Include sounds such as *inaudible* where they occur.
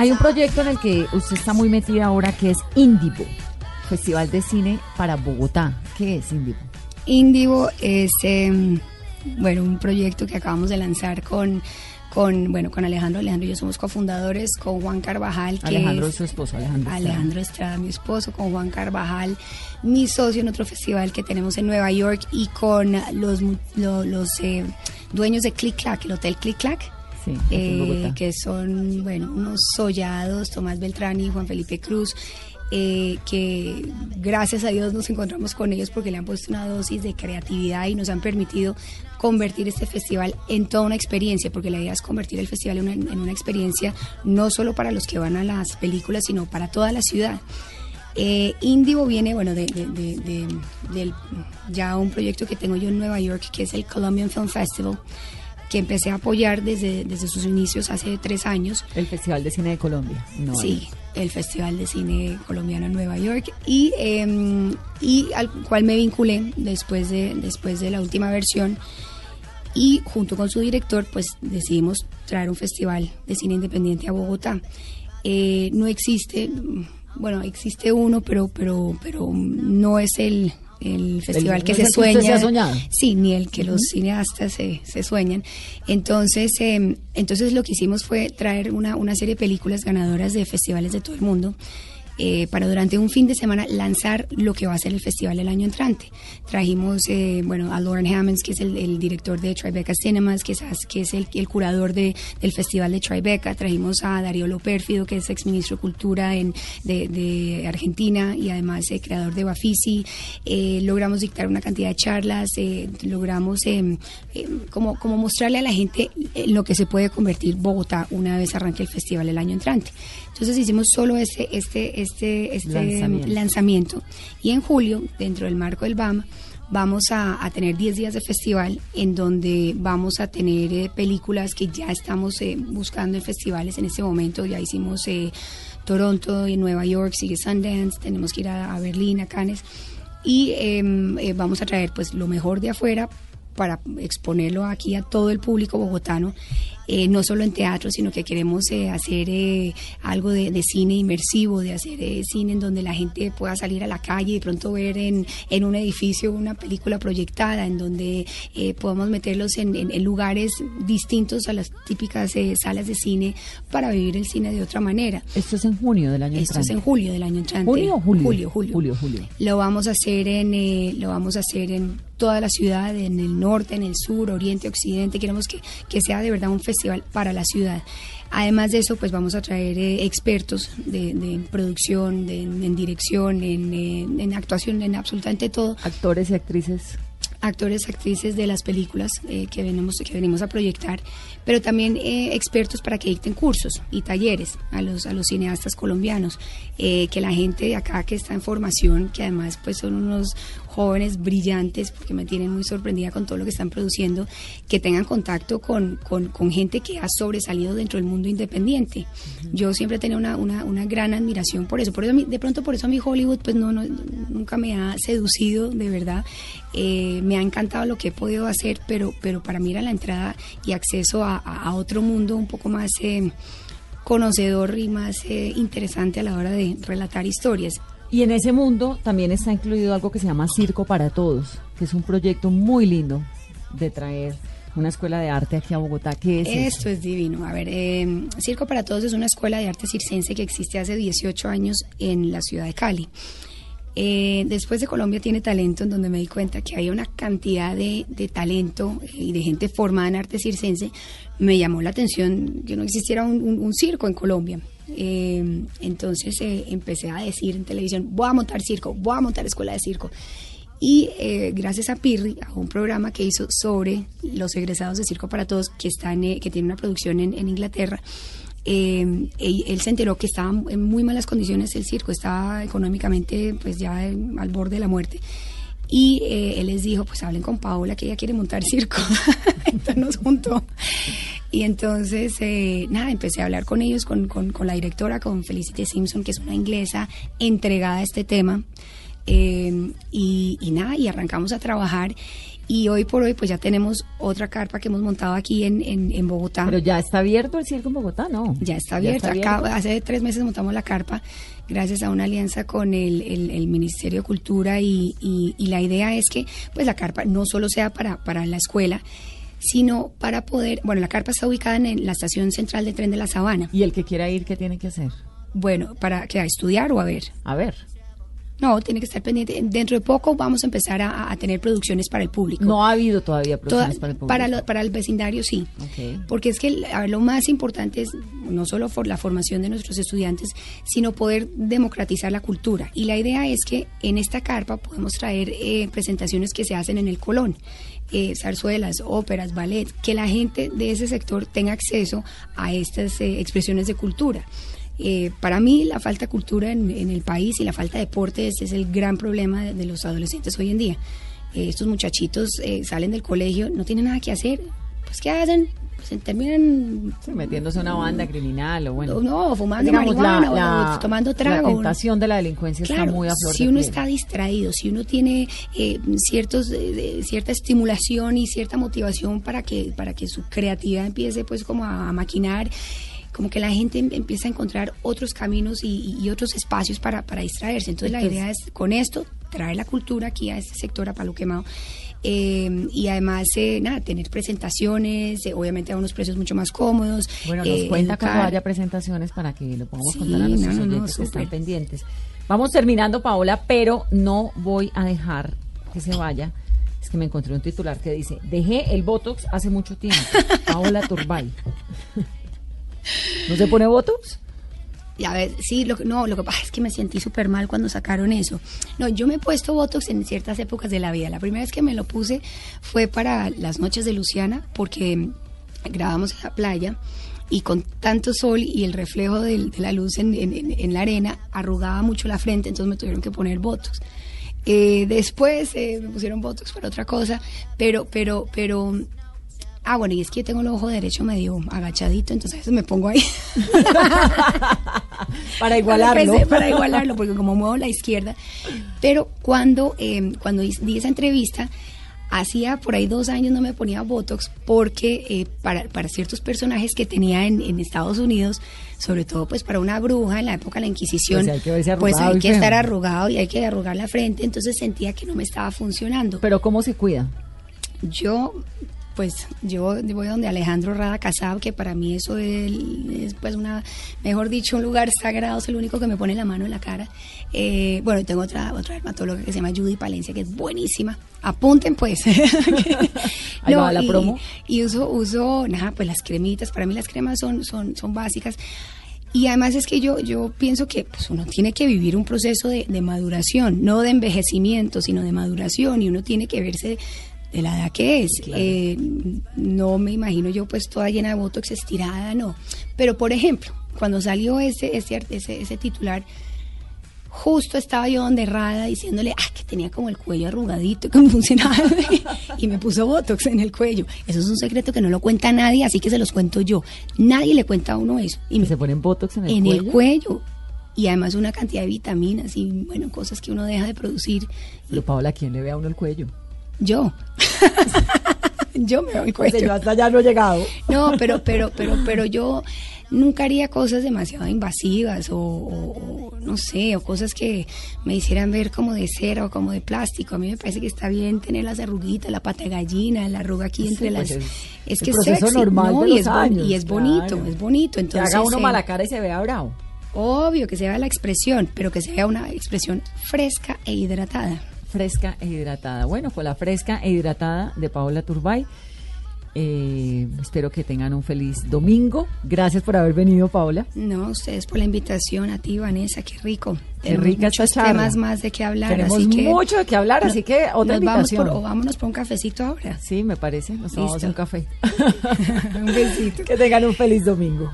Hay un proyecto en el que usted está muy metida ahora que es Indivo, Festival de Cine para Bogotá. ¿Qué es Indivo? Indivo es, em, bueno, un proyecto que acabamos de lanzar con con, bueno, con Alejandro. Alejandro y yo somos cofundadores, con Juan Carvajal. Que Alejandro es su esposo, Alejandro. Alejandro Estrada, mi esposo, con Juan Carvajal, mi socio en otro festival que tenemos en Nueva York y con los, los, eh, dueños de Click Clack, el Hotel Click Clack. Sí, eh, que son, bueno, unos sollados, Tomás Beltrán y Juan Felipe Cruz. Eh, que gracias a Dios nos encontramos con ellos porque le han puesto una dosis de creatividad y nos han permitido convertir este festival en toda una experiencia, porque la idea es convertir el festival en una, experiencia no solo para los que van a las películas, sino para toda la ciudad. Eh, Indivo viene, bueno, de, de, ya un proyecto que tengo yo en Nueva York, que es el Colombian Film Festival, que empecé a apoyar desde, desde sus inicios hace tres años. El Festival de Cine de Colombia. sí, el Festival de Cine Colombiano en Nueva York y, em, y al cual me vinculé después de, después de la última versión y junto con su director pues decidimos traer un festival de cine independiente a Bogotá. Eh, no existe, bueno, existe uno, pero, pero, pero no es el, el festival que se sueña. sí, ni el que los cineastas se, se sueñan. Entonces, eh, entonces lo que hicimos fue traer una, una serie de películas ganadoras de festivales de todo el mundo eh, para durante un fin de semana lanzar lo que va a ser el festival el año entrante. Trajimos, eh, bueno, a Lauren Hammonds, que es el, director de Tribeca Cinemas, que es, que es el, el curador de, del festival de Tribeca. Trajimos a Darío Lopérfido, que es exministro de Cultura en, de, Argentina y además el creador de Bafisi. Eh, logramos dictar una cantidad de charlas, logramos em, em, como, como mostrarle a la gente lo que se puede convertir Bogotá una vez arranque el festival el año entrante. Entonces hicimos solo este, este, este, este lanzamiento. Y en julio, dentro del marco del BAM, vamos a, tener 10 días de festival en donde vamos a tener eh, películas que ya estamos eh, buscando en festivales en este momento. Ya hicimos eh, Toronto y Nueva York, sigue Sundance, tenemos que ir a, a Berlín, a Cannes. Y em, vamos a traer pues lo mejor de afuera para exponerlo aquí a todo el público bogotano eh, no solo en teatro, sino que queremos eh, hacer eh, algo de, cine inmersivo, de hacer cine en donde la gente pueda salir a la calle y de pronto ver en, en un edificio una película proyectada, en donde podamos meterlos en, lugares distintos a las típicas salas de cine para vivir el cine de otra manera. Esto es en junio del año entrante. Esto es en julio del año entrante. ¿Junio o julio? Julio, julio. Julio, julio. Lo vamos a hacer en, lo vamos a hacer en toda la ciudad, en el norte, en el sur, oriente, occidente. Queremos que, que sea de verdad un festival para la ciudad. Además de eso, pues vamos a traer eh, expertos de, producción, de, en dirección, en, en, actuación, en absolutamente todo. Actores y actrices actores, actrices de las películas eh, que, venimos, que venimos a proyectar, pero también eh, expertos para que dicten cursos y talleres a los, a los cineastas colombianos, que la gente de acá que está en formación, que además pues son unos, jóvenes brillantes, porque me tienen muy sorprendida con todo lo que están produciendo, que tengan contacto con, con, gente que ha sobresalido dentro del mundo independiente. Yo siempre he tenido una, una, una, gran admiración por eso. Por eso de pronto por eso a mi Hollywood pues no, no nunca me ha seducido de verdad. Eh, me ha encantado lo que he podido hacer, pero, pero para mí era la entrada y acceso a, a otro mundo un poco más... Eh, conocedor y más eh, interesante a la hora de relatar historias. Y en ese mundo también está incluido algo que se llama Circo para Todos, que es un proyecto muy lindo de traer una escuela de arte aquí a Bogotá. ¿Qué es Esto es divino. A ver, eh, Circo para Todos es una escuela de arte circense que existe hace 18 años en la ciudad de Cali. Eh, después de Colombia tiene talento, en donde me di cuenta que hay una cantidad de, talento y de gente formada en arte circense. Me llamó la atención que no existiera un circo en Colombia. Eh, entonces eh, empecé a decir en televisión, voy a montar circo, voy a montar escuela de circo. Y eh, gracias a Pirri, a un programa que hizo sobre los egresados de Circo para Todos, que, está que tiene una producción en, Inglaterra, él, se enteró que estaba en muy malas condiciones el circo, estaba económicamente pues ya al borde de la muerte. Y él les dijo, pues hablen con Paola que ella quiere montar circo. *laughs* Entonces nos juntó y entonces, eh, nada, empecé a hablar con ellos, con, con, la directora, con Felicity Simpson, que es una inglesa entregada a este tema. Eh, y, nada, y arrancamos a trabajar. Y hoy por hoy pues ya tenemos otra carpa que hemos montado aquí en, en, Bogotá. Pero ya está abierto el circo en Bogotá, ¿no? Ya está abierto. hace tres meses montamos la carpa gracias a una alianza con el, el, Ministerio de Cultura y, y, la idea es que pues la carpa no solo sea para, para la escuela, sino para poder, bueno, la carpa está ubicada en la estación central de tren de la Sabana. ¿Y el que quiera ir, qué tiene que hacer? Bueno, ¿para que ¿A estudiar o a ver? A ver. No, tiene que estar pendiente. Dentro de poco vamos a empezar a, tener producciones para el público. No ha habido todavía producciones para el público. Para, el vecindario sí. Porque es que lo más importante es no solo por la formación de nuestros estudiantes, sino poder democratizar la cultura. Y la idea es que en esta carpa podemos traer eh, presentaciones que se hacen en el Colón. Eh, zarzuelas, óperas, ballet, que la gente de ese sector tenga acceso a estas eh, expresiones de cultura. Eh, para mí la falta de cultura en, el país y la falta de deportes es el gran problema de, los adolescentes hoy en día. Eh, estos muchachitos eh, salen del colegio, no tienen nada que hacer. Pues ¿qué hacen? Pues terminan metiéndose a una banda criminal o bueno. No, fumando marihuana o tomando trago. La tentación de la delincuencia está muy a flor Si uno está distraído, si uno tiene ciertos cierta estimulación y cierta motivación para que para que su creatividad empiece pues como a maquinar como que la gente em, empieza a encontrar otros caminos y, otros espacios para, distraerse. Entonces, la idea es con esto traer la cultura aquí a este sector, a Palo Quemado. Em, y además, eh, nada, tener presentaciones, eh, obviamente a unos precios mucho más cómodos. Bueno, nos eh, cuenta cuando haya presentaciones para que lo podamos contar a nuestros oyentes que están pendientes. Vamos terminando, Paola, pero no voy a dejar que se vaya. Es que me encontré un titular que dice, dejé el Botox hace mucho tiempo. *laughs* Paola Turbay. ¿No se pone Botox? a ver, sí, lo, no, lo que pasa es que me sentí súper mal cuando sacaron eso. No, yo me he puesto Botox en ciertas épocas de la vida. La primera vez que me lo puse fue para las noches de Luciana, porque grabamos en la playa y con tanto sol y el reflejo de, la luz en, la arena arrugaba mucho la frente, entonces me tuvieron que poner Botox. Eh, después eh, me pusieron Botox para otra cosa, pero, pero, pero Ah, bueno, y es que yo tengo el ojo derecho medio agachadito, entonces me pongo ahí. *laughs* para igualarlo. para igualarlo, porque como muevo la izquierda. Pero cuando, eh, cuando di esa entrevista, hacía por ahí dos años no me ponía Botox porque eh, para, para, ciertos personajes que tenía en, en, Estados Unidos, sobre todo pues para una bruja en la época de la Inquisición, pues hay que, pues hay que estar arrugado y hay que arrugar la frente, entonces sentía que no me estaba funcionando. Pero ¿cómo se cuida? Yo pues yo voy donde Alejandro Rada Casab, que para mí eso es, pues una, mejor dicho, un lugar sagrado, es el único que me pone la mano en la cara. Eh, bueno, tengo otra, otra dermatóloga que se llama Judy Palencia, que es buenísima. Apunten pues. *laughs* no, la promo. Y, uso, uso, nada, pues las cremitas, para mí las cremas son, son, son básicas. Y además es que yo, yo pienso que pues, uno tiene que vivir un proceso de, de, maduración, no de envejecimiento, sino de maduración, y uno tiene que verse de la edad que es. Eh, no me imagino yo pues toda llena de botox estirada, no. Pero por ejemplo, cuando salió ese, ese, ese, titular, justo estaba yo donde errada diciéndole ah, que tenía como el cuello arrugadito, que no funcionaba. y me puso botox en el cuello. Eso es un secreto que no lo cuenta nadie, así que se los cuento yo. Nadie le cuenta a uno eso. Y se ponen botox en el en cuello. el cuello. Y además una cantidad de vitaminas y bueno, cosas que uno deja de producir. Pero Paola, ¿quién le ve a uno el cuello? Yo. *laughs* yo me doy cuenta. yo hasta ya no he llegado. No, pero, pero, pero, pero yo nunca haría cosas demasiado invasivas o, no sé, o cosas que me hicieran ver como de cera o como de plástico. A mí me parece que está bien tener las arruguitas, la pata de gallina, la arruga aquí entre pues las... es, que es sexy, normal y, es y es bonito, es bonito. Entonces, que haga uno eh, mala cara y se vea bravo. Obvio que se vea la expresión, pero que se vea una expresión fresca e hidratada fresca e hidratada. Bueno, con la fresca e hidratada de Paola Turbay. Eh, espero que tengan un feliz domingo. Gracias por haber venido, Paola. No, ustedes por la invitación, a ti, Vanessa, qué rico. Qué rica esta charla. temas más de qué hablar. Tenemos mucho de qué hablar, así que otra invitación. Vamos por, o vámonos por un cafecito ahora. Sí, me parece. Nos tomamos un café. *laughs* un besito. *laughs* que tengan un feliz domingo.